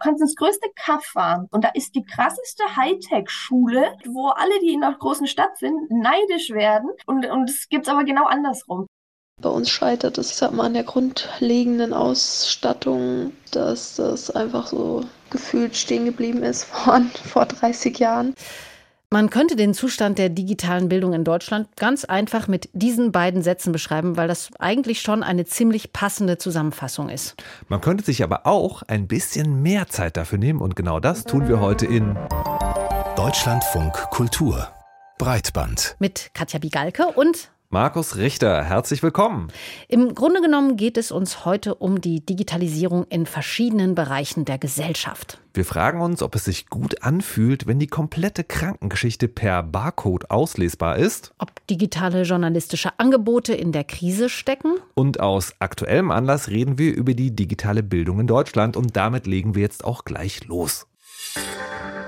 kannst ins größte Kaff fahren und da ist die krasseste Hightech-Schule, wo alle, die in einer großen Stadt sind, neidisch werden. Und, und es gibt es aber genau andersrum. Bei uns scheitert es sag mal, an der grundlegenden Ausstattung, dass das einfach so gefühlt stehen geblieben ist von vor 30 Jahren. Man könnte den Zustand der digitalen Bildung in Deutschland ganz einfach mit diesen beiden Sätzen beschreiben, weil das eigentlich schon eine ziemlich passende Zusammenfassung ist. Man könnte sich aber auch ein bisschen mehr Zeit dafür nehmen und genau das tun wir heute in Deutschlandfunk Kultur Breitband mit Katja Bigalke und Markus Richter, herzlich willkommen. Im Grunde genommen geht es uns heute um die Digitalisierung in verschiedenen Bereichen der Gesellschaft. Wir fragen uns, ob es sich gut anfühlt, wenn die komplette Krankengeschichte per Barcode auslesbar ist. Ob digitale journalistische Angebote in der Krise stecken. Und aus aktuellem Anlass reden wir über die digitale Bildung in Deutschland und damit legen wir jetzt auch gleich los.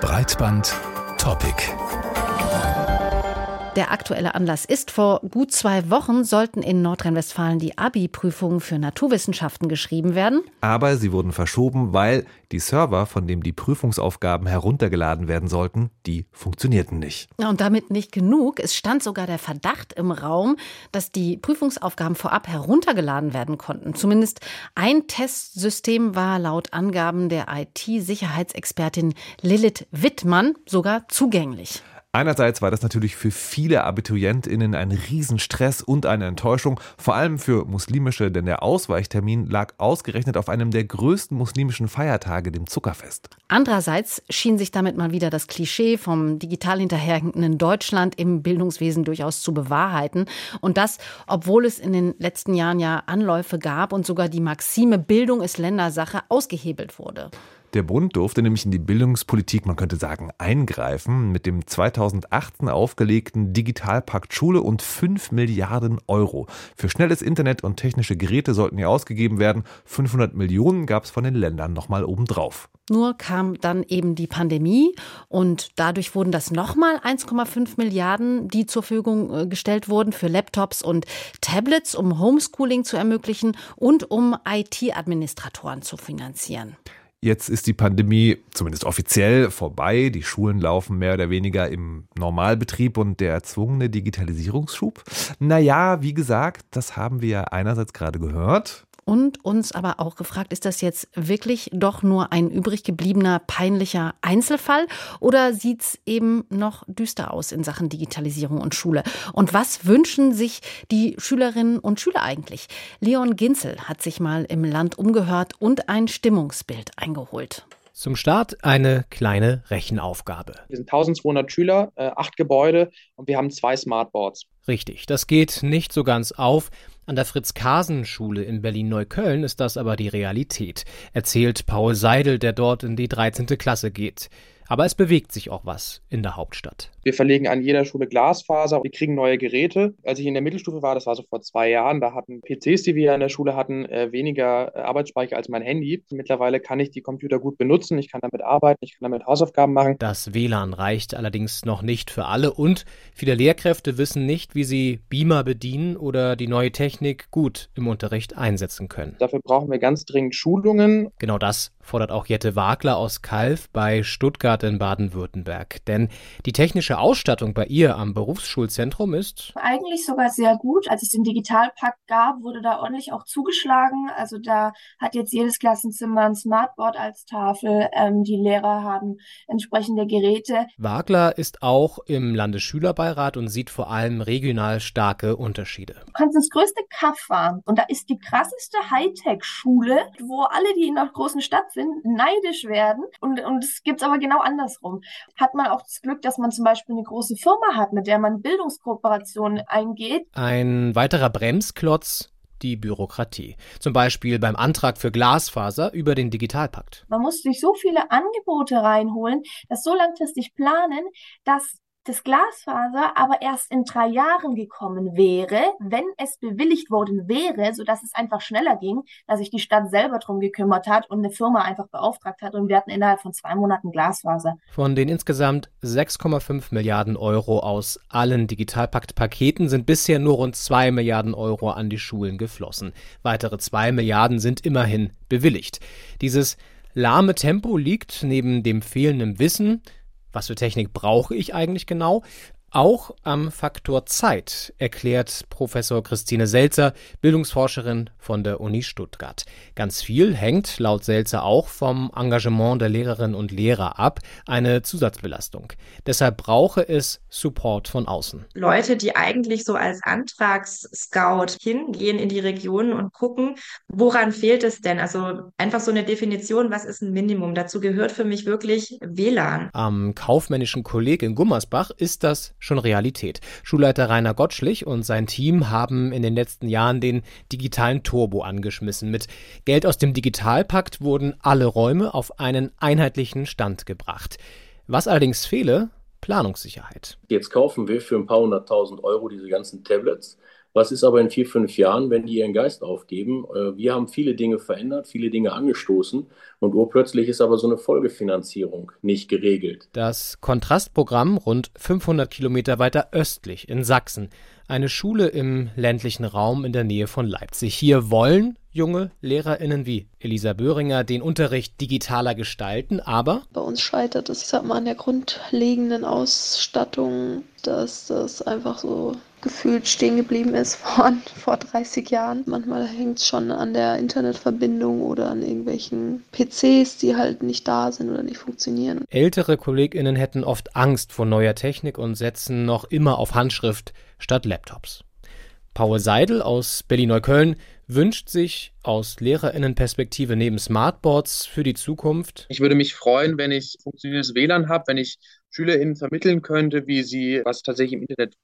Breitband Topic. Der aktuelle Anlass ist, vor gut zwei Wochen sollten in Nordrhein-Westfalen die Abi-Prüfungen für Naturwissenschaften geschrieben werden. Aber sie wurden verschoben, weil die Server, von denen die Prüfungsaufgaben heruntergeladen werden sollten, die funktionierten nicht. Und damit nicht genug. Es stand sogar der Verdacht im Raum, dass die Prüfungsaufgaben vorab heruntergeladen werden konnten. Zumindest ein Testsystem war laut Angaben der IT-Sicherheitsexpertin Lilith Wittmann sogar zugänglich. Einerseits war das natürlich für viele AbiturientInnen ein Riesenstress und eine Enttäuschung, vor allem für Muslimische, denn der Ausweichtermin lag ausgerechnet auf einem der größten muslimischen Feiertage, dem Zuckerfest. Andererseits schien sich damit mal wieder das Klischee vom digital hinterherhinkenden Deutschland im Bildungswesen durchaus zu bewahrheiten. Und das, obwohl es in den letzten Jahren ja Anläufe gab und sogar die Maxime Bildung ist Ländersache ausgehebelt wurde. Der Bund durfte nämlich in die Bildungspolitik, man könnte sagen, eingreifen mit dem 2008 aufgelegten Digitalpakt Schule und 5 Milliarden Euro. Für schnelles Internet und technische Geräte sollten hier ausgegeben werden. 500 Millionen gab es von den Ländern nochmal obendrauf. Nur kam dann eben die Pandemie und dadurch wurden das nochmal 1,5 Milliarden, die zur Verfügung äh, gestellt wurden für Laptops und Tablets, um Homeschooling zu ermöglichen und um IT-Administratoren zu finanzieren. Jetzt ist die Pandemie zumindest offiziell vorbei. Die Schulen laufen mehr oder weniger im Normalbetrieb und der erzwungene Digitalisierungsschub. Naja, wie gesagt, das haben wir einerseits gerade gehört und uns aber auch gefragt, ist das jetzt wirklich doch nur ein übrig gebliebener peinlicher Einzelfall oder sieht es eben noch düster aus in Sachen Digitalisierung und Schule? Und was wünschen sich die Schülerinnen und Schüler eigentlich? Leon Ginzel hat sich mal im Land umgehört und ein Stimmungsbild eingeholt. Zum Start eine kleine Rechenaufgabe. Wir sind 1200 Schüler, äh, acht Gebäude und wir haben zwei Smartboards. Richtig, das geht nicht so ganz auf. An der Fritz-Kasen-Schule in Berlin-Neukölln ist das aber die Realität, erzählt Paul Seidel, der dort in die 13. Klasse geht. Aber es bewegt sich auch was in der Hauptstadt. Wir verlegen an jeder Schule Glasfaser. Wir kriegen neue Geräte. Als ich in der Mittelstufe war, das war so vor zwei Jahren, da hatten PCs, die wir an der Schule hatten, äh, weniger äh, Arbeitsspeicher als mein Handy. Mittlerweile kann ich die Computer gut benutzen. Ich kann damit arbeiten. Ich kann damit Hausaufgaben machen. Das WLAN reicht allerdings noch nicht für alle und viele Lehrkräfte wissen nicht, wie sie Beamer bedienen oder die neue Technik gut im Unterricht einsetzen können. Dafür brauchen wir ganz dringend Schulungen. Genau das fordert auch Jette Wagler aus Kalf bei Stuttgart in Baden-Württemberg. Denn die technische Ausstattung bei ihr am Berufsschulzentrum ist eigentlich sogar sehr gut. Als es den Digitalpakt gab, wurde da ordentlich auch zugeschlagen. Also da hat jetzt jedes Klassenzimmer ein Smartboard als Tafel. Ähm, die Lehrer haben entsprechende Geräte. Wagler ist auch im Landesschülerbeirat und sieht vor allem regional starke Unterschiede. Du kannst ins größte Kaff fahren und da ist die krasseste Hightech-Schule, wo alle, die in einer großen Stadt sind, neidisch werden. Und, und es gibt es aber genau andersrum. Hat man auch das Glück, dass man zum Beispiel eine große Firma hat, mit der man Bildungskooperationen eingeht. Ein weiterer Bremsklotz die Bürokratie. Zum Beispiel beim Antrag für Glasfaser über den Digitalpakt. Man muss durch so viele Angebote reinholen, das so langfristig planen, dass das Glasfaser aber erst in drei Jahren gekommen wäre, wenn es bewilligt worden wäre, sodass es einfach schneller ging, dass sich die Stadt selber drum gekümmert hat und eine Firma einfach beauftragt hat und wir hatten innerhalb von zwei Monaten Glasfaser. Von den insgesamt 6,5 Milliarden Euro aus allen Digitalpakt-Paketen sind bisher nur rund 2 Milliarden Euro an die Schulen geflossen. Weitere 2 Milliarden sind immerhin bewilligt. Dieses lahme Tempo liegt neben dem fehlenden Wissen, was für Technik brauche ich eigentlich genau, auch am Faktor Zeit, erklärt Professor Christine Selzer, Bildungsforscherin von der Uni Stuttgart. Ganz viel hängt laut Selzer auch vom Engagement der Lehrerinnen und Lehrer ab, eine Zusatzbelastung. Deshalb brauche es Support von außen. Leute, die eigentlich so als Antragsscout hingehen in die Regionen und gucken, woran fehlt es denn? Also einfach so eine Definition, was ist ein Minimum? Dazu gehört für mich wirklich WLAN. Am kaufmännischen Kolleg in Gummersbach ist das schon Realität. Schulleiter Rainer Gottschlich und sein Team haben in den letzten Jahren den digitalen Turbo angeschmissen. Mit Geld aus dem Digitalpakt wurden alle Räume auf einen einheitlichen Stand gebracht. Was allerdings fehle, Planungssicherheit. Jetzt kaufen wir für ein paar hunderttausend Euro diese ganzen Tablets was ist aber in vier, fünf Jahren, wenn die ihren Geist aufgeben? Äh, wir haben viele Dinge verändert, viele Dinge angestoßen und urplötzlich ist aber so eine Folgefinanzierung nicht geregelt. Das Kontrastprogramm rund 500 Kilometer weiter östlich in Sachsen. Eine Schule im ländlichen Raum in der Nähe von Leipzig. Hier wollen junge LehrerInnen wie Elisa Böhringer den Unterricht digitaler gestalten, aber bei uns scheitert es, ich sag mal, an der grundlegenden Ausstattung, dass das einfach so gefühlt stehen geblieben ist von vor 30 Jahren. Manchmal hängt es schon an der Internetverbindung oder an irgendwelchen PCs, die halt nicht da sind oder nicht funktionieren. Ältere KollegInnen hätten oft Angst vor neuer Technik und setzen noch immer auf Handschrift statt Laptops. Paul Seidel aus Berlin-Neukölln wünscht sich aus Lehrerinnenperspektive neben Smartboards für die Zukunft? Ich würde mich freuen, wenn ich funktionierendes WLAN habe, wenn ich SchülerInnen vermitteln könnte, wie sie was tatsächlich im Internet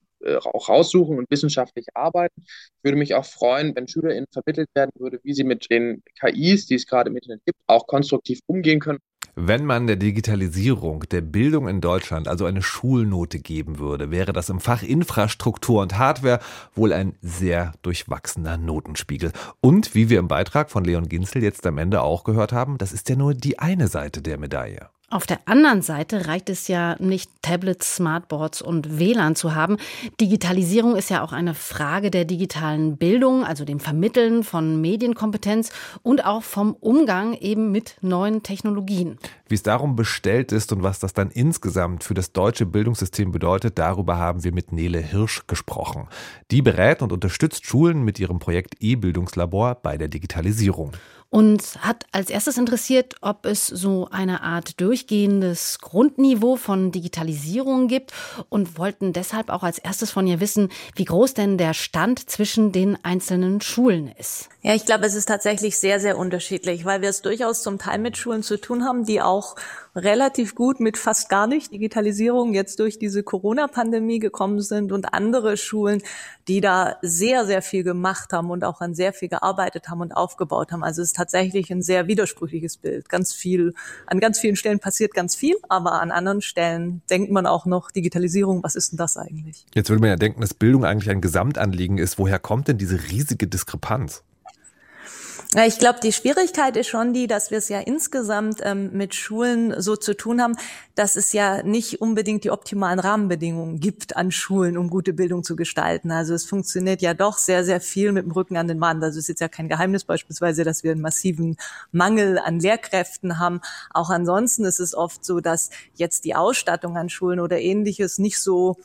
auch raussuchen und wissenschaftlich arbeiten. Ich würde mich auch freuen, wenn SchülerInnen vermittelt werden würde, wie sie mit den KIs, die es gerade im Internet gibt, auch konstruktiv umgehen können. Wenn man der Digitalisierung der Bildung in Deutschland also eine Schulnote geben würde, wäre das im Fach Infrastruktur und Hardware wohl ein sehr durchwachsener Notenspiegel. Und wie wir im Beitrag von Leon Ginzel jetzt am Ende auch gehört haben, das ist ja nur die eine Seite der Medaille. Auf der anderen Seite reicht es ja nicht, Tablets, Smartboards und WLAN zu haben. Digitalisierung ist ja auch eine Frage der digitalen Bildung, also dem Vermitteln von Medienkompetenz und auch vom Umgang eben mit neuen Technologien. Wie es darum bestellt ist und was das dann insgesamt für das deutsche Bildungssystem bedeutet, darüber haben wir mit Nele Hirsch gesprochen. Die berät und unterstützt Schulen mit ihrem Projekt E-Bildungslabor bei der Digitalisierung und hat als erstes interessiert, ob es so eine Art durchgehendes Grundniveau von Digitalisierung gibt und wollten deshalb auch als erstes von ihr wissen, wie groß denn der Stand zwischen den einzelnen Schulen ist. Ja, ich glaube, es ist tatsächlich sehr, sehr unterschiedlich, weil wir es durchaus zum Teil mit Schulen zu tun haben, die auch relativ gut mit fast gar nicht Digitalisierung jetzt durch diese Corona-Pandemie gekommen sind und andere Schulen, die da sehr, sehr viel gemacht haben und auch an sehr viel gearbeitet haben und aufgebaut haben. Also es tatsächlich ein sehr widersprüchliches Bild. Ganz viel, an ganz vielen Stellen passiert ganz viel, aber an anderen Stellen denkt man auch noch Digitalisierung, was ist denn das eigentlich? Jetzt würde man ja denken, dass Bildung eigentlich ein Gesamtanliegen ist. Woher kommt denn diese riesige Diskrepanz? Ja, ich glaube, die Schwierigkeit ist schon die, dass wir es ja insgesamt ähm, mit Schulen so zu tun haben, dass es ja nicht unbedingt die optimalen Rahmenbedingungen gibt an Schulen, um gute Bildung zu gestalten. Also es funktioniert ja doch sehr, sehr viel mit dem Rücken an den Wand. Also es ist jetzt ja kein Geheimnis beispielsweise, dass wir einen massiven Mangel an Lehrkräften haben. Auch ansonsten ist es oft so, dass jetzt die Ausstattung an Schulen oder ähnliches nicht so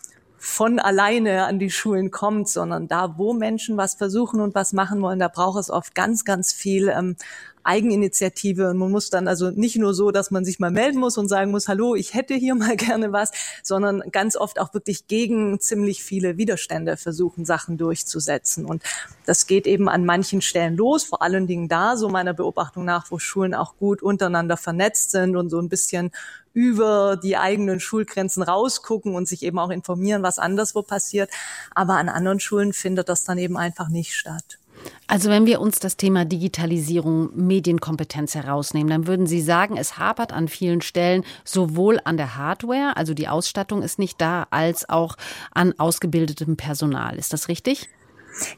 von alleine an die Schulen kommt, sondern da, wo Menschen was versuchen und was machen wollen, da braucht es oft ganz, ganz viel ähm, Eigeninitiative und man muss dann also nicht nur so, dass man sich mal melden muss und sagen muss, hallo, ich hätte hier mal gerne was, sondern ganz oft auch wirklich gegen ziemlich viele Widerstände versuchen, Sachen durchzusetzen. Und das geht eben an manchen Stellen los, vor allen Dingen da, so meiner Beobachtung nach, wo Schulen auch gut untereinander vernetzt sind und so ein bisschen über die eigenen Schulgrenzen rausgucken und sich eben auch informieren, was anderswo passiert. Aber an anderen Schulen findet das dann eben einfach nicht statt. Also wenn wir uns das Thema Digitalisierung, Medienkompetenz herausnehmen, dann würden Sie sagen, es hapert an vielen Stellen sowohl an der Hardware, also die Ausstattung ist nicht da, als auch an ausgebildetem Personal. Ist das richtig?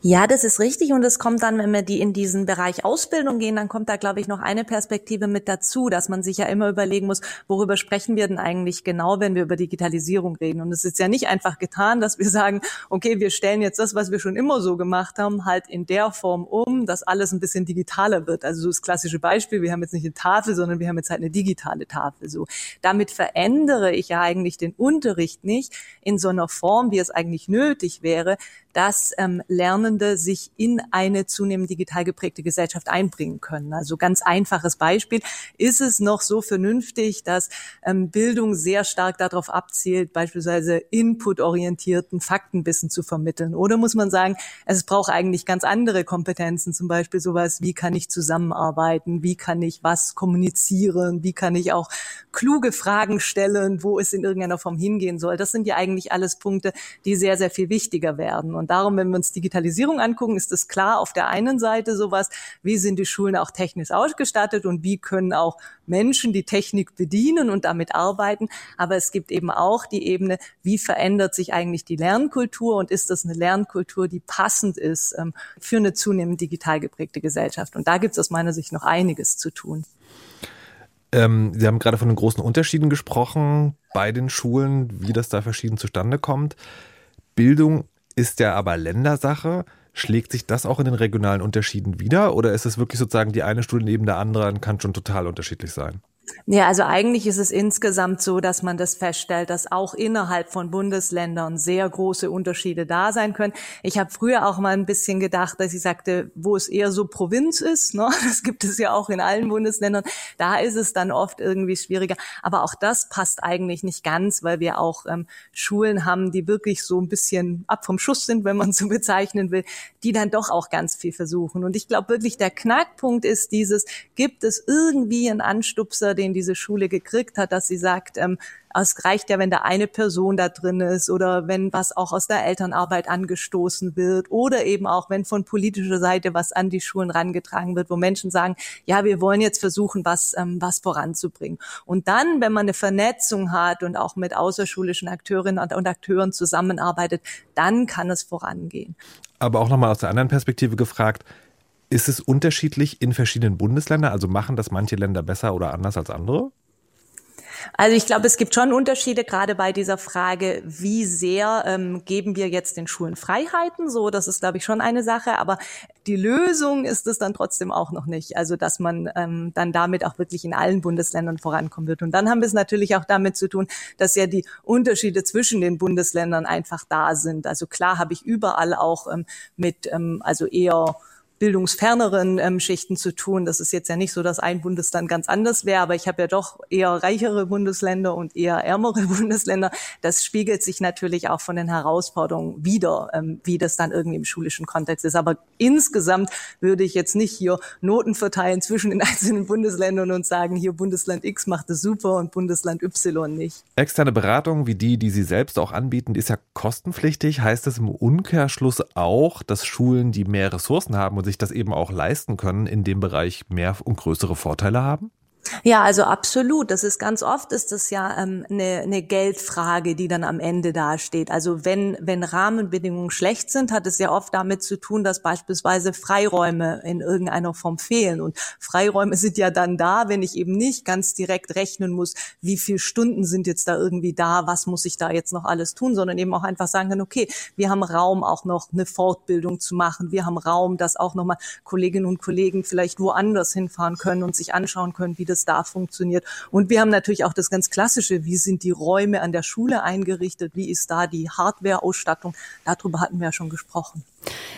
Ja, das ist richtig. Und es kommt dann, wenn wir die in diesen Bereich Ausbildung gehen, dann kommt da, glaube ich, noch eine Perspektive mit dazu, dass man sich ja immer überlegen muss, worüber sprechen wir denn eigentlich genau, wenn wir über Digitalisierung reden. Und es ist ja nicht einfach getan, dass wir sagen, okay, wir stellen jetzt das, was wir schon immer so gemacht haben, halt in der Form um, dass alles ein bisschen digitaler wird. Also so das klassische Beispiel, wir haben jetzt nicht eine Tafel, sondern wir haben jetzt halt eine digitale Tafel. So, damit verändere ich ja eigentlich den Unterricht nicht in so einer Form, wie es eigentlich nötig wäre, dass ähm, Lernende sich in eine zunehmend digital geprägte Gesellschaft einbringen können. Also ganz einfaches Beispiel. Ist es noch so vernünftig, dass ähm, Bildung sehr stark darauf abzielt, beispielsweise inputorientierten Faktenwissen zu vermitteln? Oder muss man sagen, es braucht eigentlich ganz andere Kompetenzen, zum Beispiel sowas, wie kann ich zusammenarbeiten, wie kann ich was kommunizieren, wie kann ich auch kluge Fragen stellen, wo es in irgendeiner Form hingehen soll. Das sind ja eigentlich alles Punkte, die sehr, sehr viel wichtiger werden. Und darum, wenn wir uns Digitalisierung angucken, ist es klar auf der einen Seite sowas, wie sind die Schulen auch technisch ausgestattet und wie können auch Menschen die Technik bedienen und damit arbeiten. Aber es gibt eben auch die Ebene, wie verändert sich eigentlich die Lernkultur und ist das eine Lernkultur, die passend ist ähm, für eine zunehmend digital geprägte Gesellschaft. Und da gibt es aus meiner Sicht noch einiges zu tun. Ähm, Sie haben gerade von den großen Unterschieden gesprochen bei den Schulen, wie das da verschieden zustande kommt. Bildung ist ja aber Ländersache. Schlägt sich das auch in den regionalen Unterschieden wieder oder ist es wirklich sozusagen die eine Studie neben der anderen kann schon total unterschiedlich sein? Ja, also eigentlich ist es insgesamt so, dass man das feststellt, dass auch innerhalb von Bundesländern sehr große Unterschiede da sein können. Ich habe früher auch mal ein bisschen gedacht, dass ich sagte, wo es eher so Provinz ist, ne? das gibt es ja auch in allen Bundesländern, da ist es dann oft irgendwie schwieriger. Aber auch das passt eigentlich nicht ganz, weil wir auch ähm, Schulen haben, die wirklich so ein bisschen ab vom Schuss sind, wenn man so bezeichnen will, die dann doch auch ganz viel versuchen. Und ich glaube wirklich, der Knackpunkt ist dieses, gibt es irgendwie einen Anstupser, den diese Schule gekriegt hat, dass sie sagt, ähm, es reicht ja, wenn da eine Person da drin ist oder wenn was auch aus der Elternarbeit angestoßen wird oder eben auch, wenn von politischer Seite was an die Schulen rangetragen wird, wo Menschen sagen, ja, wir wollen jetzt versuchen, was, ähm, was voranzubringen. Und dann, wenn man eine Vernetzung hat und auch mit außerschulischen Akteurinnen und Akteuren zusammenarbeitet, dann kann es vorangehen. Aber auch nochmal aus der anderen Perspektive gefragt, ist es unterschiedlich in verschiedenen Bundesländern? Also machen das manche Länder besser oder anders als andere? Also ich glaube, es gibt schon Unterschiede, gerade bei dieser Frage, wie sehr ähm, geben wir jetzt den Schulen Freiheiten? So, das ist, glaube ich, schon eine Sache. Aber die Lösung ist es dann trotzdem auch noch nicht. Also, dass man ähm, dann damit auch wirklich in allen Bundesländern vorankommen wird. Und dann haben wir es natürlich auch damit zu tun, dass ja die Unterschiede zwischen den Bundesländern einfach da sind. Also klar habe ich überall auch ähm, mit, ähm, also eher bildungsferneren ähm, Schichten zu tun. Das ist jetzt ja nicht so, dass ein Bundesland ganz anders wäre, aber ich habe ja doch eher reichere Bundesländer und eher ärmere Bundesländer. Das spiegelt sich natürlich auch von den Herausforderungen wieder, ähm, wie das dann irgendwie im schulischen Kontext ist. Aber insgesamt würde ich jetzt nicht hier Noten verteilen zwischen den einzelnen Bundesländern und sagen, hier Bundesland X macht es super und Bundesland Y nicht. Externe Beratung wie die, die Sie selbst auch anbieten, ist ja kostenpflichtig. Heißt das im Umkehrschluss auch, dass Schulen, die mehr Ressourcen haben und sich das eben auch leisten können, in dem Bereich mehr und größere Vorteile haben? Ja, also absolut. Das ist ganz oft ist das ja ähm, eine, eine Geldfrage, die dann am Ende dasteht. Also wenn wenn Rahmenbedingungen schlecht sind, hat es ja oft damit zu tun, dass beispielsweise Freiräume in irgendeiner Form fehlen. Und Freiräume sind ja dann da, wenn ich eben nicht ganz direkt rechnen muss, wie viele Stunden sind jetzt da irgendwie da, was muss ich da jetzt noch alles tun, sondern eben auch einfach sagen kann, okay, wir haben Raum auch noch eine Fortbildung zu machen. Wir haben Raum, dass auch nochmal Kolleginnen und Kollegen vielleicht woanders hinfahren können und sich anschauen können, wie das das da funktioniert. Und wir haben natürlich auch das ganz Klassische, wie sind die Räume an der Schule eingerichtet, wie ist da die Hardware-Ausstattung. Darüber hatten wir ja schon gesprochen.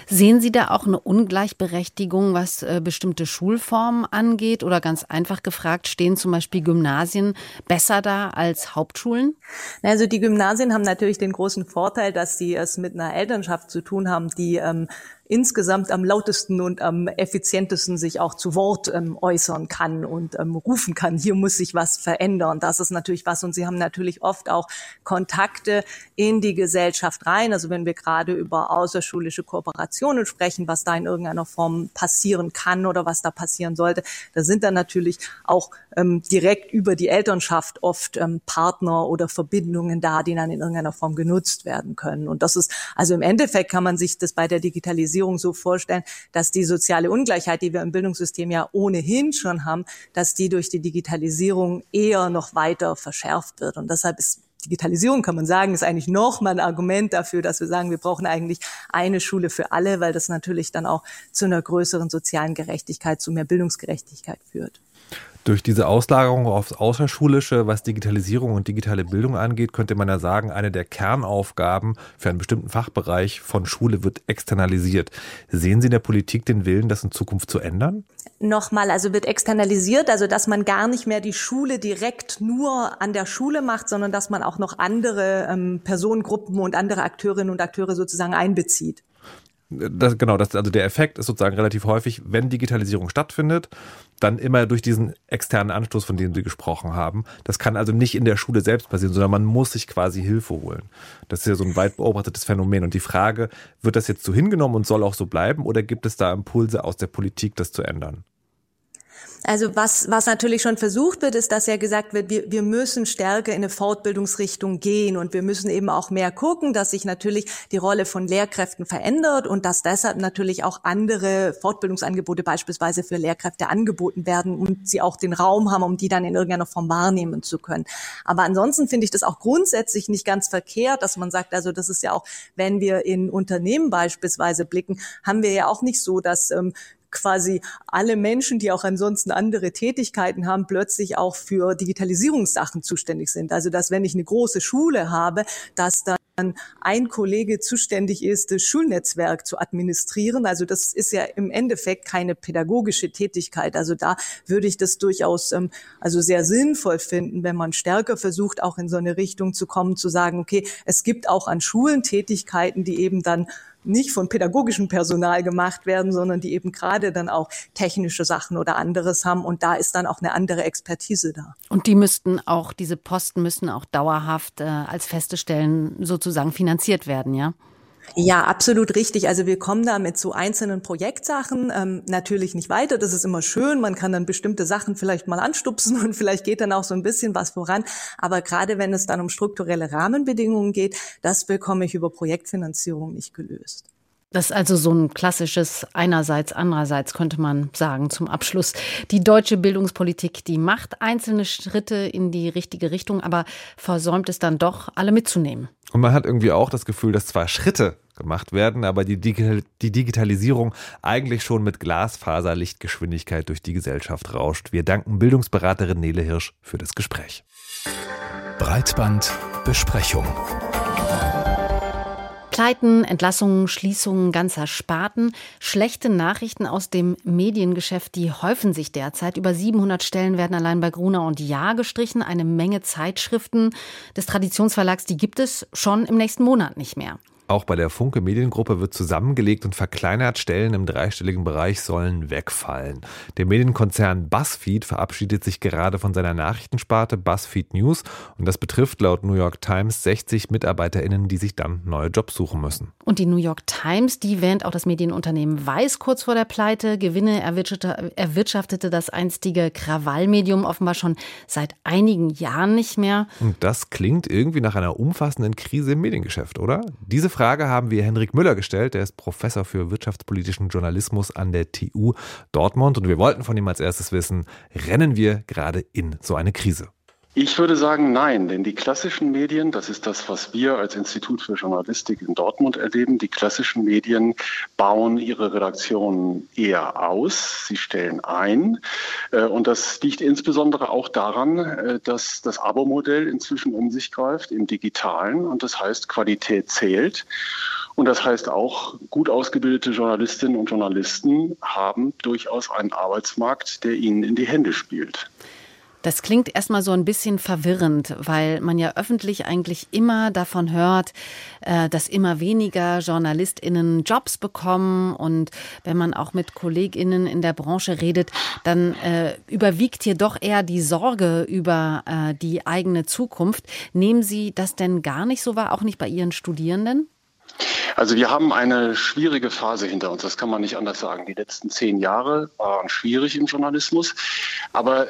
Sehen Sie da auch eine Ungleichberechtigung, was äh, bestimmte Schulformen angeht? Oder ganz einfach gefragt, stehen zum Beispiel Gymnasien besser da als Hauptschulen? Also die Gymnasien haben natürlich den großen Vorteil, dass sie es mit einer Elternschaft zu tun haben, die ähm, insgesamt am lautesten und am effizientesten sich auch zu Wort ähm, äußern kann und ähm, rufen kann. Hier muss sich was verändern. Das ist natürlich was. Und sie haben natürlich oft auch Kontakte in die Gesellschaft rein. Also wenn wir gerade über außerschulische Kooperationen sprechen, was da in irgendeiner Form passieren kann oder was da passieren sollte, da sind dann natürlich auch ähm, direkt über die Elternschaft oft ähm, Partner oder Verbindungen da, die dann in irgendeiner Form genutzt werden können. Und das ist, also im Endeffekt kann man sich das bei der Digitalisierung so vorstellen, dass die soziale Ungleichheit, die wir im Bildungssystem ja ohnehin schon haben, dass die durch die Digitalisierung eher noch weiter verschärft wird. Und deshalb ist Digitalisierung, kann man sagen, ist eigentlich nochmal ein Argument dafür, dass wir sagen, wir brauchen eigentlich eine Schule für alle, weil das natürlich dann auch zu einer größeren sozialen Gerechtigkeit, zu mehr Bildungsgerechtigkeit führt. Durch diese Auslagerung aufs Außerschulische, was Digitalisierung und digitale Bildung angeht, könnte man ja sagen, eine der Kernaufgaben für einen bestimmten Fachbereich von Schule wird externalisiert. Sehen Sie in der Politik den Willen, das in Zukunft zu ändern? Nochmal, also wird externalisiert, also dass man gar nicht mehr die Schule direkt nur an der Schule macht, sondern dass man auch noch andere ähm, Personengruppen und andere Akteurinnen und Akteure sozusagen einbezieht. Das, genau, das, also der Effekt ist sozusagen relativ häufig, wenn Digitalisierung stattfindet, dann immer durch diesen externen Anstoß, von dem Sie gesprochen haben. Das kann also nicht in der Schule selbst passieren, sondern man muss sich quasi Hilfe holen. Das ist ja so ein weit beobachtetes Phänomen. Und die Frage, wird das jetzt so hingenommen und soll auch so bleiben oder gibt es da Impulse aus der Politik, das zu ändern? Also was, was natürlich schon versucht wird, ist, dass ja gesagt wird, wir, wir müssen stärker in eine Fortbildungsrichtung gehen und wir müssen eben auch mehr gucken, dass sich natürlich die Rolle von Lehrkräften verändert und dass deshalb natürlich auch andere Fortbildungsangebote beispielsweise für Lehrkräfte angeboten werden und sie auch den Raum haben, um die dann in irgendeiner Form wahrnehmen zu können. Aber ansonsten finde ich das auch grundsätzlich nicht ganz verkehrt, dass man sagt, also das ist ja auch, wenn wir in Unternehmen beispielsweise blicken, haben wir ja auch nicht so, dass ähm, quasi alle Menschen, die auch ansonsten andere Tätigkeiten haben, plötzlich auch für Digitalisierungssachen zuständig sind. Also dass wenn ich eine große Schule habe, dass dann ein Kollege zuständig ist, das Schulnetzwerk zu administrieren. Also das ist ja im Endeffekt keine pädagogische Tätigkeit. Also da würde ich das durchaus ähm, also sehr sinnvoll finden, wenn man stärker versucht, auch in so eine Richtung zu kommen, zu sagen, okay, es gibt auch an Schulen Tätigkeiten, die eben dann nicht von pädagogischem Personal gemacht werden, sondern die eben gerade dann auch technische Sachen oder anderes haben. Und da ist dann auch eine andere Expertise da. Und die müssten auch, diese Posten müssen auch dauerhaft äh, als feste Stellen sozusagen finanziert werden, ja? Ja, absolut richtig. Also wir kommen da mit so einzelnen Projektsachen ähm, natürlich nicht weiter. Das ist immer schön. Man kann dann bestimmte Sachen vielleicht mal anstupsen und vielleicht geht dann auch so ein bisschen was voran. Aber gerade wenn es dann um strukturelle Rahmenbedingungen geht, das bekomme ich über Projektfinanzierung nicht gelöst. Das ist also so ein klassisches einerseits, andererseits könnte man sagen zum Abschluss. Die deutsche Bildungspolitik, die macht einzelne Schritte in die richtige Richtung, aber versäumt es dann doch, alle mitzunehmen. Und man hat irgendwie auch das Gefühl, dass zwar Schritte gemacht werden, aber die, Digi die Digitalisierung eigentlich schon mit Glasfaserlichtgeschwindigkeit durch die Gesellschaft rauscht. Wir danken Bildungsberaterin Nele Hirsch für das Gespräch. Breitbandbesprechung. Pleiten, Entlassungen, Schließungen ganzer Sparten. Schlechte Nachrichten aus dem Mediengeschäft, die häufen sich derzeit. Über 700 Stellen werden allein bei Gruner und Jahr gestrichen. Eine Menge Zeitschriften des Traditionsverlags, die gibt es schon im nächsten Monat nicht mehr. Auch bei der Funke Mediengruppe wird zusammengelegt und verkleinert. Stellen im dreistelligen Bereich sollen wegfallen. Der Medienkonzern BuzzFeed verabschiedet sich gerade von seiner Nachrichtensparte BuzzFeed News und das betrifft laut New York Times 60 MitarbeiterInnen, die sich dann neue Jobs suchen müssen. Und die New York Times, die wähnt auch das Medienunternehmen Weiß kurz vor der Pleite. Gewinne erwirtschaftete das einstige Krawallmedium offenbar schon seit einigen Jahren nicht mehr. Und das klingt irgendwie nach einer umfassenden Krise im Mediengeschäft, oder? Diese Frage haben wir Henrik Müller gestellt. Der ist Professor für wirtschaftspolitischen Journalismus an der TU Dortmund. Und wir wollten von ihm als erstes wissen, rennen wir gerade in so eine Krise? Ich würde sagen, nein, denn die klassischen Medien, das ist das, was wir als Institut für Journalistik in Dortmund erleben, die klassischen Medien bauen ihre Redaktionen eher aus, sie stellen ein. Äh, und das liegt insbesondere auch daran, äh, dass das Abo-Modell inzwischen um sich greift im digitalen und das heißt, Qualität zählt. Und das heißt auch, gut ausgebildete Journalistinnen und Journalisten haben durchaus einen Arbeitsmarkt, der ihnen in die Hände spielt. Das klingt erstmal so ein bisschen verwirrend, weil man ja öffentlich eigentlich immer davon hört, äh, dass immer weniger JournalistInnen Jobs bekommen. Und wenn man auch mit KollegInnen in der Branche redet, dann äh, überwiegt hier doch eher die Sorge über äh, die eigene Zukunft. Nehmen Sie das denn gar nicht so wahr, auch nicht bei Ihren Studierenden? Also wir haben eine schwierige Phase hinter uns, das kann man nicht anders sagen. Die letzten zehn Jahre waren schwierig im Journalismus, aber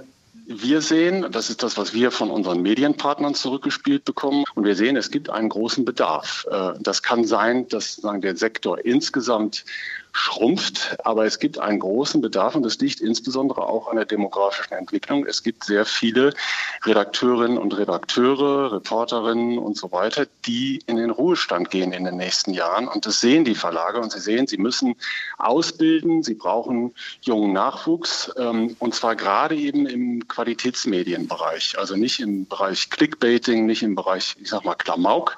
wir sehen, das ist das, was wir von unseren Medienpartnern zurückgespielt bekommen, und wir sehen, es gibt einen großen Bedarf. Äh, das kann sein, dass sagen, der Sektor insgesamt schrumpft, aber es gibt einen großen Bedarf und das liegt insbesondere auch an der demografischen Entwicklung. Es gibt sehr viele Redakteurinnen und Redakteure, Reporterinnen und so weiter, die in den Ruhestand gehen in den nächsten Jahren und das sehen die Verlage und sie sehen, sie müssen ausbilden, sie brauchen jungen Nachwuchs ähm, und zwar gerade eben im Qualitätsmedienbereich, also nicht im Bereich Clickbaiting, nicht im Bereich, ich sag mal Klamauk,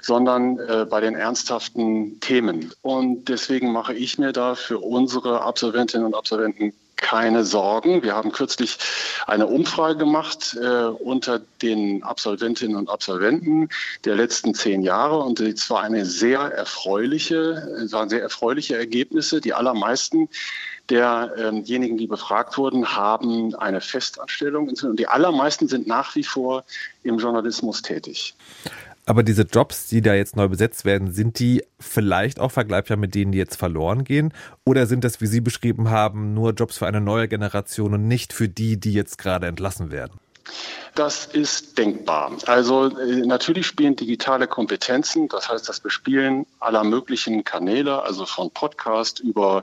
sondern äh, bei den ernsthaften Themen. Und deswegen mache ich ich mir da für unsere Absolventinnen und Absolventen keine Sorgen. Wir haben kürzlich eine Umfrage gemacht äh, unter den Absolventinnen und Absolventen der letzten zehn Jahre und es war eine sehr erfreuliche, es waren sehr erfreuliche Ergebnisse. Die allermeisten derjenigen, die befragt wurden, haben eine Festanstellung und die allermeisten sind nach wie vor im Journalismus tätig. Aber diese Jobs, die da jetzt neu besetzt werden, sind die vielleicht auch vergleichbar mit denen, die jetzt verloren gehen? Oder sind das, wie Sie beschrieben haben, nur Jobs für eine neue Generation und nicht für die, die jetzt gerade entlassen werden? Das ist denkbar. Also äh, natürlich spielen digitale Kompetenzen, das heißt das Bespielen aller möglichen Kanäle, also von Podcast über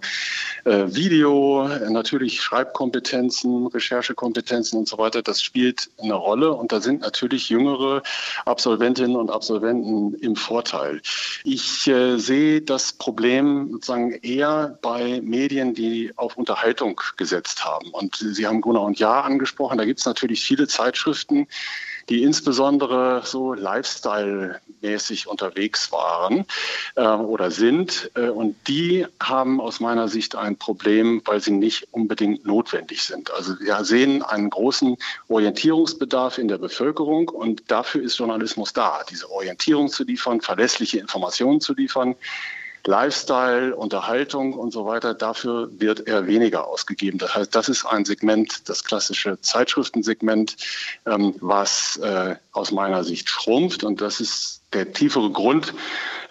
äh, Video, natürlich Schreibkompetenzen, Recherchekompetenzen und so weiter, das spielt eine Rolle und da sind natürlich jüngere Absolventinnen und Absolventen im Vorteil. Ich äh, sehe das Problem sozusagen eher bei Medien, die auf Unterhaltung gesetzt haben. Und Sie haben Gunnar und Ja angesprochen, da gibt es natürlich viele Zeitschriften, die insbesondere so Lifestyle-mäßig unterwegs waren äh, oder sind. Äh, und die haben aus meiner Sicht ein Problem, weil sie nicht unbedingt notwendig sind. Also wir sehen einen großen Orientierungsbedarf in der Bevölkerung und dafür ist Journalismus da, diese Orientierung zu liefern, verlässliche Informationen zu liefern. Lifestyle, Unterhaltung und so weiter, dafür wird eher weniger ausgegeben. Das heißt, das ist ein Segment, das klassische Zeitschriftensegment, ähm, was äh, aus meiner Sicht schrumpft. Und das ist der tiefere Grund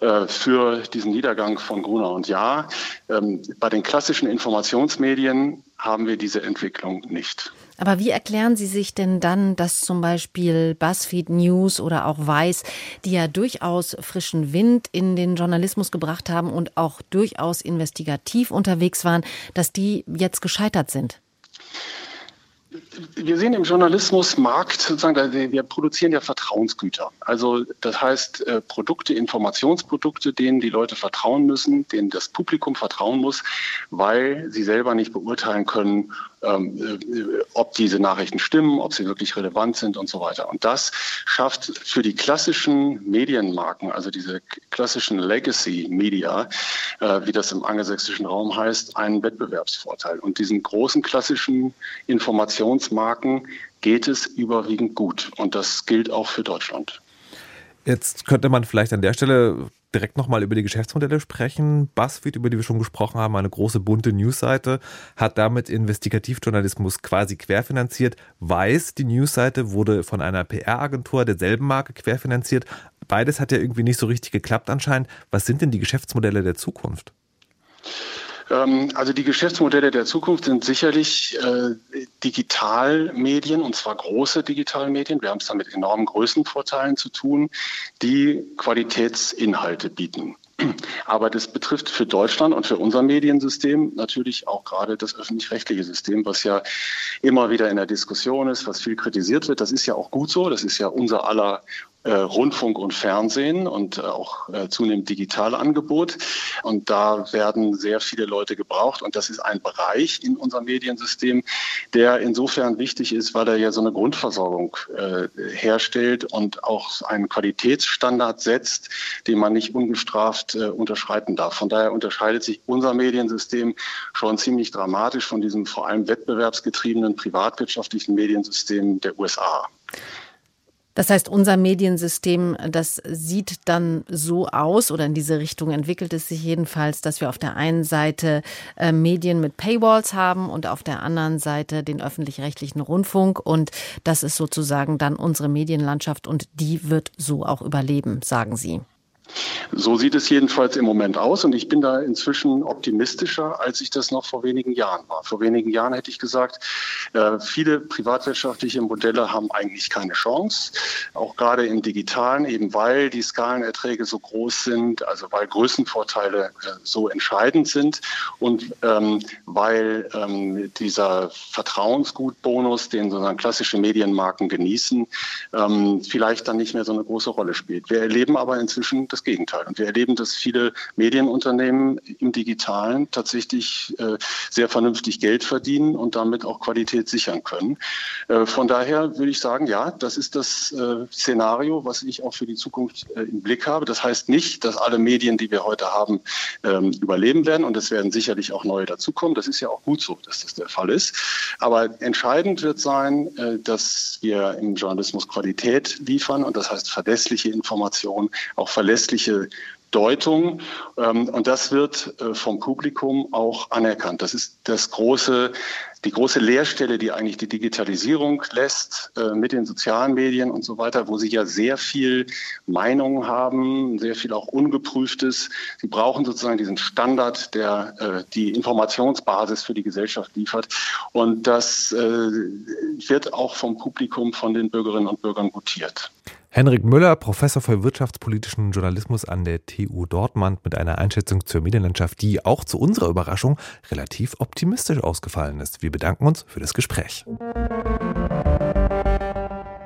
äh, für diesen Niedergang von Gruner und Jahr. Ähm, bei den klassischen Informationsmedien haben wir diese Entwicklung nicht. Aber wie erklären Sie sich denn dann, dass zum Beispiel BuzzFeed News oder auch Weiß, die ja durchaus frischen Wind in den Journalismus gebracht haben und auch durchaus investigativ unterwegs waren, dass die jetzt gescheitert sind? Wir sehen im Journalismusmarkt sozusagen, wir produzieren ja Vertrauensgüter. Also das heißt äh, Produkte, Informationsprodukte, denen die Leute vertrauen müssen, denen das Publikum vertrauen muss, weil sie selber nicht beurteilen können, ähm, äh, ob diese Nachrichten stimmen, ob sie wirklich relevant sind und so weiter. Und das schafft für die klassischen Medienmarken, also diese klassischen Legacy Media, äh, wie das im angelsächsischen Raum heißt, einen Wettbewerbsvorteil. Und diesen großen klassischen Informationsmarken geht es überwiegend gut. Und das gilt auch für Deutschland. Jetzt könnte man vielleicht an der Stelle direkt nochmal über die Geschäftsmodelle sprechen. BuzzFeed, über die wir schon gesprochen haben, eine große bunte Newsseite, hat damit Investigativjournalismus quasi querfinanziert. Weiß, die Newsseite wurde von einer PR-Agentur derselben Marke querfinanziert. Beides hat ja irgendwie nicht so richtig geklappt anscheinend. Was sind denn die Geschäftsmodelle der Zukunft? Ähm, also die Geschäftsmodelle der Zukunft sind sicherlich äh, Digitalmedien, und zwar große Digitalmedien. Wir haben es da mit enormen Größenvorteilen zu tun, die Qualitätsinhalte bieten. Aber das betrifft für Deutschland und für unser Mediensystem natürlich auch gerade das öffentlich-rechtliche System, was ja immer wieder in der Diskussion ist, was viel kritisiert wird. Das ist ja auch gut so. Das ist ja unser aller Rundfunk und Fernsehen und äh, auch äh, zunehmend Digitalangebot. Und da werden sehr viele Leute gebraucht. Und das ist ein Bereich in unserem Mediensystem, der insofern wichtig ist, weil er ja so eine Grundversorgung äh, herstellt und auch einen Qualitätsstandard setzt, den man nicht ungestraft äh, unterschreiten darf. Von daher unterscheidet sich unser Mediensystem schon ziemlich dramatisch von diesem vor allem wettbewerbsgetriebenen privatwirtschaftlichen Mediensystem der USA. Das heißt, unser Mediensystem, das sieht dann so aus oder in diese Richtung entwickelt es sich jedenfalls, dass wir auf der einen Seite äh, Medien mit Paywalls haben und auf der anderen Seite den öffentlich-rechtlichen Rundfunk. Und das ist sozusagen dann unsere Medienlandschaft und die wird so auch überleben, sagen Sie. So sieht es jedenfalls im Moment aus und ich bin da inzwischen optimistischer, als ich das noch vor wenigen Jahren war. Vor wenigen Jahren hätte ich gesagt, äh, viele privatwirtschaftliche Modelle haben eigentlich keine Chance, auch gerade im digitalen, eben weil die Skalenerträge so groß sind, also weil Größenvorteile äh, so entscheidend sind und ähm, weil ähm, dieser Vertrauensgutbonus, den sozusagen klassische Medienmarken genießen, ähm, vielleicht dann nicht mehr so eine große Rolle spielt. Wir erleben aber inzwischen das Gegenteil. Und wir erleben, dass viele Medienunternehmen im Digitalen tatsächlich äh, sehr vernünftig Geld verdienen und damit auch Qualität sichern können. Äh, von daher würde ich sagen, ja, das ist das äh, Szenario, was ich auch für die Zukunft äh, im Blick habe. Das heißt nicht, dass alle Medien, die wir heute haben, ähm, überleben werden. Und es werden sicherlich auch neue dazukommen. Das ist ja auch gut so, dass das der Fall ist. Aber entscheidend wird sein, äh, dass wir im Journalismus Qualität liefern und das heißt verlässliche Informationen, auch verlässliche Deutung. Ähm, und das wird äh, vom Publikum auch anerkannt. Das ist das große, die große Leerstelle, die eigentlich die Digitalisierung lässt äh, mit den sozialen Medien und so weiter, wo sie ja sehr viel Meinung haben, sehr viel auch Ungeprüftes. Sie brauchen sozusagen diesen Standard, der äh, die Informationsbasis für die Gesellschaft liefert. Und das wird auch vom Publikum, von den Bürgerinnen und Bürgern gutiert. Henrik Müller, Professor für wirtschaftspolitischen Journalismus an der TU Dortmund mit einer Einschätzung zur Medienlandschaft, die auch zu unserer Überraschung relativ optimistisch ausgefallen ist. Wir bedanken uns für das Gespräch.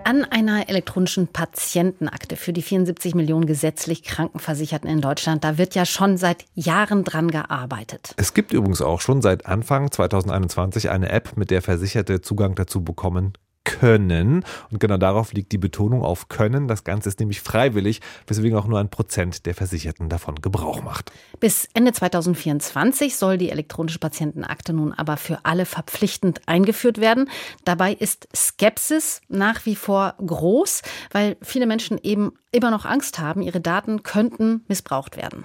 An einer elektronischen Patientenakte für die 74 Millionen gesetzlich Krankenversicherten in Deutschland, da wird ja schon seit Jahren dran gearbeitet. Es gibt übrigens auch schon seit Anfang 2021 eine App, mit der Versicherte Zugang dazu bekommen können. Und genau darauf liegt die Betonung auf können. Das Ganze ist nämlich freiwillig, weswegen auch nur ein Prozent der Versicherten davon Gebrauch macht. Bis Ende 2024 soll die elektronische Patientenakte nun aber für alle verpflichtend eingeführt werden. Dabei ist Skepsis nach wie vor groß, weil viele Menschen eben immer noch Angst haben, ihre Daten könnten missbraucht werden.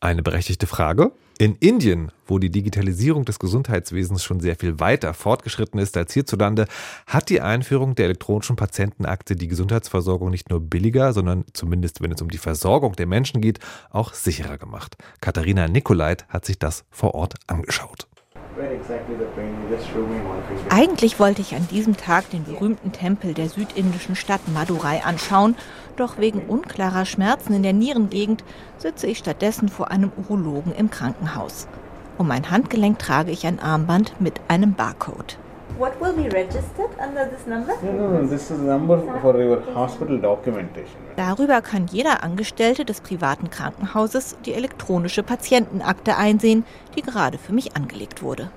Eine berechtigte Frage. In Indien, wo die Digitalisierung des Gesundheitswesens schon sehr viel weiter fortgeschritten ist als hierzulande, hat die Einführung der elektronischen Patientenakte die Gesundheitsversorgung nicht nur billiger, sondern zumindest wenn es um die Versorgung der Menschen geht, auch sicherer gemacht. Katharina Nikolait hat sich das vor Ort angeschaut. Eigentlich wollte ich an diesem Tag den berühmten Tempel der südindischen Stadt Madurai anschauen, doch wegen unklarer Schmerzen in der Nierengegend sitze ich stattdessen vor einem Urologen im Krankenhaus. Um mein Handgelenk trage ich ein Armband mit einem Barcode. What will be registered under this number? No, no, this is a number for your hospital documentation. Darüber kann jeder Angestellte des privaten Krankenhauses die elektronische Patientenakte einsehen, die gerade für mich angelegt wurde.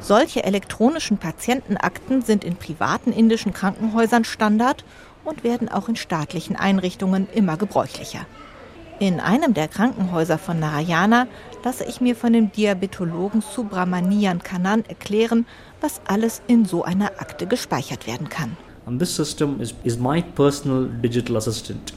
Solche elektronischen Patientenakten sind in privaten indischen Krankenhäusern Standard und werden auch in staatlichen Einrichtungen immer gebräuchlicher. In einem der Krankenhäuser von Narayana lasse ich mir von dem Diabetologen Subramanian Kanan erklären, was alles in so einer Akte gespeichert werden kann. And this system is, is my personal digital assistant.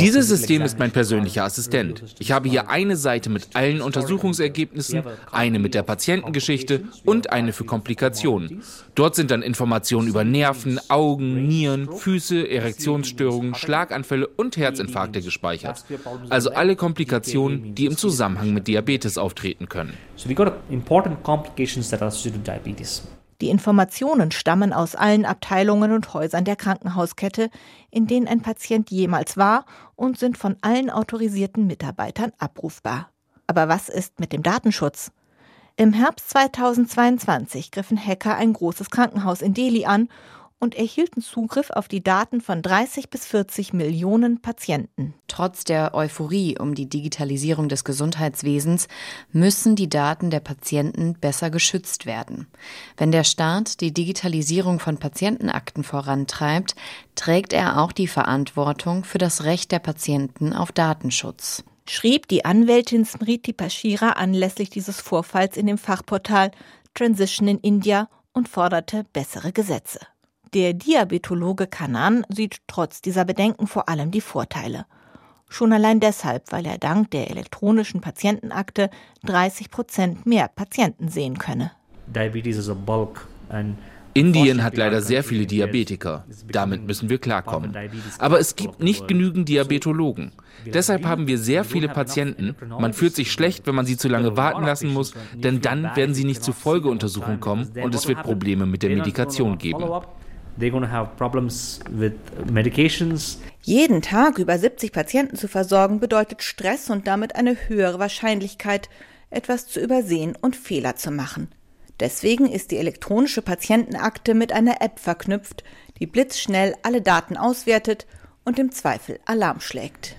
Dieses System ist mein persönlicher Assistent. Ich habe hier eine Seite mit allen Untersuchungsergebnissen, eine mit der Patientengeschichte und eine für Komplikationen. Dort sind dann Informationen über Nerven, Augen, Nieren, Füße, Erektionsstörungen, Schlaganfälle und Herzinfarkte gespeichert. Also alle Komplikationen, die im Zusammenhang mit Diabetes auftreten können. So we got important complications that are associated with diabetes. Die Informationen stammen aus allen Abteilungen und Häusern der Krankenhauskette, in denen ein Patient jemals war und sind von allen autorisierten Mitarbeitern abrufbar. Aber was ist mit dem Datenschutz? Im Herbst 2022 griffen Hacker ein großes Krankenhaus in Delhi an und erhielten Zugriff auf die Daten von 30 bis 40 Millionen Patienten. Trotz der Euphorie um die Digitalisierung des Gesundheitswesens müssen die Daten der Patienten besser geschützt werden. Wenn der Staat die Digitalisierung von Patientenakten vorantreibt, trägt er auch die Verantwortung für das Recht der Patienten auf Datenschutz. Schrieb die Anwältin Smriti Pashira anlässlich dieses Vorfalls in dem Fachportal Transition in India und forderte bessere Gesetze. Der Diabetologe Kanan sieht trotz dieser Bedenken vor allem die Vorteile. Schon allein deshalb, weil er dank der elektronischen Patientenakte 30 Prozent mehr Patienten sehen könne. Indien hat leider sehr viele Diabetiker. Damit müssen wir klarkommen. Aber es gibt nicht genügend Diabetologen. Deshalb haben wir sehr viele Patienten. Man fühlt sich schlecht, wenn man sie zu lange warten lassen muss, denn dann werden sie nicht zu Folgeuntersuchungen kommen und es wird Probleme mit der Medikation geben. Jeden Tag über 70 Patienten zu versorgen bedeutet Stress und damit eine höhere Wahrscheinlichkeit, etwas zu übersehen und Fehler zu machen. Deswegen ist die elektronische Patientenakte mit einer App verknüpft, die blitzschnell alle Daten auswertet und im Zweifel Alarm schlägt.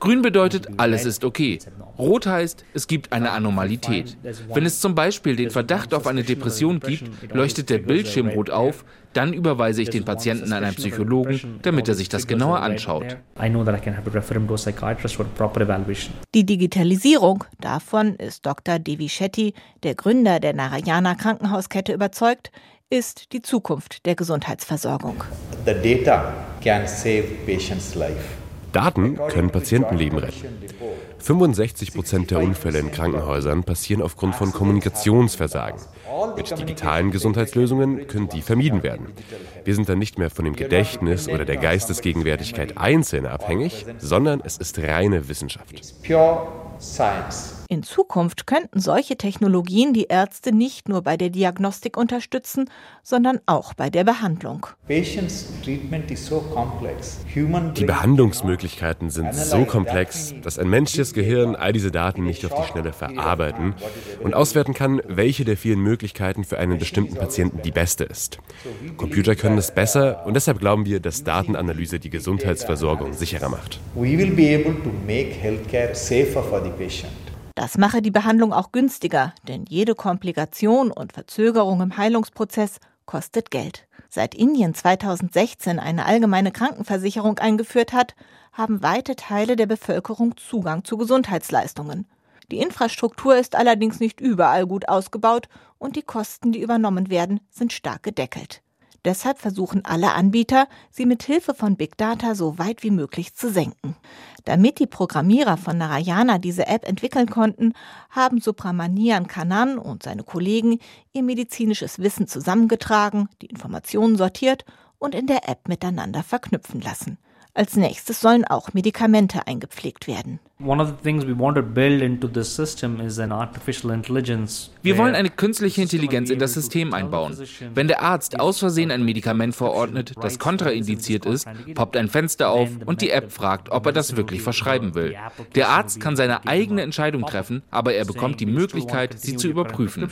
Grün bedeutet, alles ist okay. Rot heißt, es gibt eine Anormalität. Wenn es zum Beispiel den Verdacht auf eine Depression gibt, leuchtet der Bildschirm rot auf, dann überweise ich den Patienten an einen Psychologen, damit er sich das genauer anschaut. Die Digitalisierung, davon ist Dr. Devi Shetty, der Gründer der Narayana Krankenhauskette, überzeugt, ist die Zukunft der Gesundheitsversorgung. Daten können Patientenleben retten. 65 Prozent der Unfälle in Krankenhäusern passieren aufgrund von Kommunikationsversagen. Mit digitalen Gesundheitslösungen können die vermieden werden. Wir sind dann nicht mehr von dem Gedächtnis oder der Geistesgegenwärtigkeit Einzelner abhängig, sondern es ist reine Wissenschaft. In Zukunft könnten solche Technologien die Ärzte nicht nur bei der Diagnostik unterstützen, sondern auch bei der Behandlung. Die Behandlungsmöglichkeiten sind so komplex, dass ein menschliches Gehirn all diese Daten nicht auf die Schnelle verarbeiten und auswerten kann, welche der vielen Möglichkeiten für einen bestimmten Patienten die beste ist. Computer können es besser und deshalb glauben wir, dass Datenanalyse die Gesundheitsversorgung sicherer macht. We will be able to make healthcare safer for the patient. Das mache die Behandlung auch günstiger, denn jede Komplikation und Verzögerung im Heilungsprozess kostet Geld. Seit Indien 2016 eine allgemeine Krankenversicherung eingeführt hat, haben weite Teile der Bevölkerung Zugang zu Gesundheitsleistungen. Die Infrastruktur ist allerdings nicht überall gut ausgebaut und die Kosten, die übernommen werden, sind stark gedeckelt. Deshalb versuchen alle Anbieter, sie mit Hilfe von Big Data so weit wie möglich zu senken. Damit die Programmierer von Narayana diese App entwickeln konnten, haben Subramanian Kanan und seine Kollegen ihr medizinisches Wissen zusammengetragen, die Informationen sortiert und in der App miteinander verknüpfen lassen. Als nächstes sollen auch Medikamente eingepflegt werden. Wir wollen eine künstliche Intelligenz in das System einbauen. Wenn der Arzt aus Versehen ein Medikament verordnet, das kontraindiziert ist, poppt ein Fenster auf und die App fragt, ob er das wirklich verschreiben will. Der Arzt kann seine eigene Entscheidung treffen, aber er bekommt die Möglichkeit, sie zu überprüfen.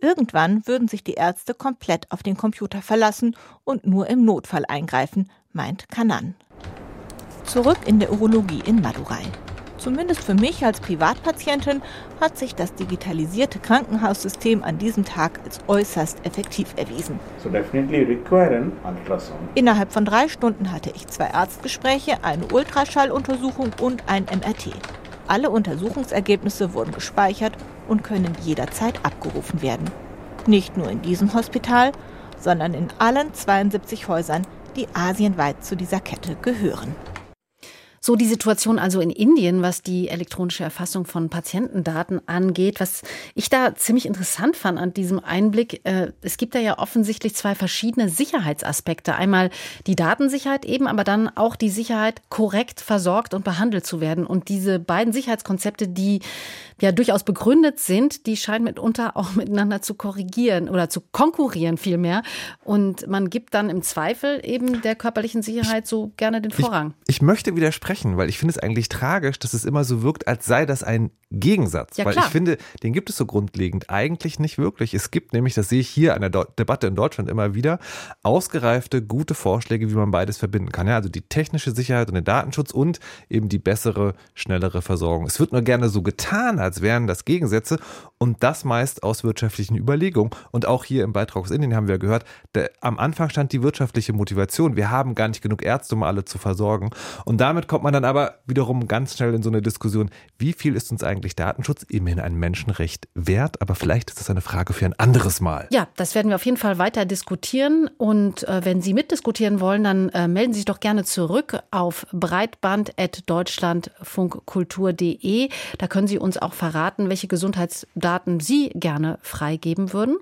Irgendwann würden sich die Ärzte komplett auf den Computer verlassen und nur im Notfall eingreifen, meint Kanan. Zurück in der Urologie in Madurai. Zumindest für mich als Privatpatientin hat sich das digitalisierte Krankenhaussystem an diesem Tag als äußerst effektiv erwiesen. So Innerhalb von drei Stunden hatte ich zwei Arztgespräche, eine Ultraschalluntersuchung und ein MRT. Alle Untersuchungsergebnisse wurden gespeichert und können jederzeit abgerufen werden. Nicht nur in diesem Hospital, sondern in allen 72 Häusern, die asienweit zu dieser Kette gehören. So die Situation also in Indien, was die elektronische Erfassung von Patientendaten angeht. Was ich da ziemlich interessant fand an diesem Einblick, äh, es gibt da ja offensichtlich zwei verschiedene Sicherheitsaspekte. Einmal die Datensicherheit eben, aber dann auch die Sicherheit, korrekt versorgt und behandelt zu werden. Und diese beiden Sicherheitskonzepte, die ja durchaus begründet sind, die scheinen mitunter auch miteinander zu korrigieren oder zu konkurrieren vielmehr. Und man gibt dann im Zweifel eben der körperlichen Sicherheit so gerne den Vorrang. Ich, ich möchte widersprechen, weil ich finde es eigentlich tragisch, dass es immer so wirkt, als sei das ein Gegensatz. Ja, weil klar. ich finde, den gibt es so grundlegend eigentlich nicht wirklich. Es gibt nämlich, das sehe ich hier an der Do Debatte in Deutschland immer wieder, ausgereifte, gute Vorschläge, wie man beides verbinden kann. Ja, also die technische Sicherheit und den Datenschutz und eben die bessere, schnellere Versorgung. Es wird nur gerne so getan, als wären das Gegensätze und das meist aus wirtschaftlichen Überlegungen. Und auch hier im Beitrag aus Indien haben wir gehört, der, am Anfang stand die wirtschaftliche Motivation. Wir haben gar nicht genug Ärzte, um alle zu versorgen. Und damit kommt man dann aber wiederum ganz schnell in so eine Diskussion, wie viel ist uns eigentlich Datenschutz? Immerhin ein Menschenrecht wert, aber vielleicht ist das eine Frage für ein anderes Mal. Ja, das werden wir auf jeden Fall weiter diskutieren. Und äh, wenn Sie mitdiskutieren wollen, dann äh, melden Sie sich doch gerne zurück auf breitband.deutschlandfunkkultur.de. Da können Sie uns auch verraten, welche Gesundheitsdaten Sie gerne freigeben würden.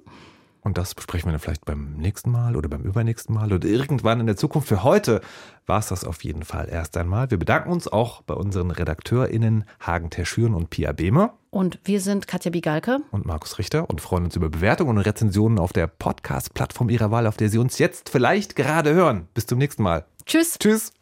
Und das besprechen wir dann vielleicht beim nächsten Mal oder beim übernächsten Mal oder irgendwann in der Zukunft. Für heute war es das auf jeden Fall erst einmal. Wir bedanken uns auch bei unseren RedakteurInnen Hagen Terschüren und Pia Behmer. Und wir sind Katja Bigalke und Markus Richter und freuen uns über Bewertungen und Rezensionen auf der Podcast-Plattform Ihrer Wahl, auf der Sie uns jetzt vielleicht gerade hören. Bis zum nächsten Mal. Tschüss. Tschüss.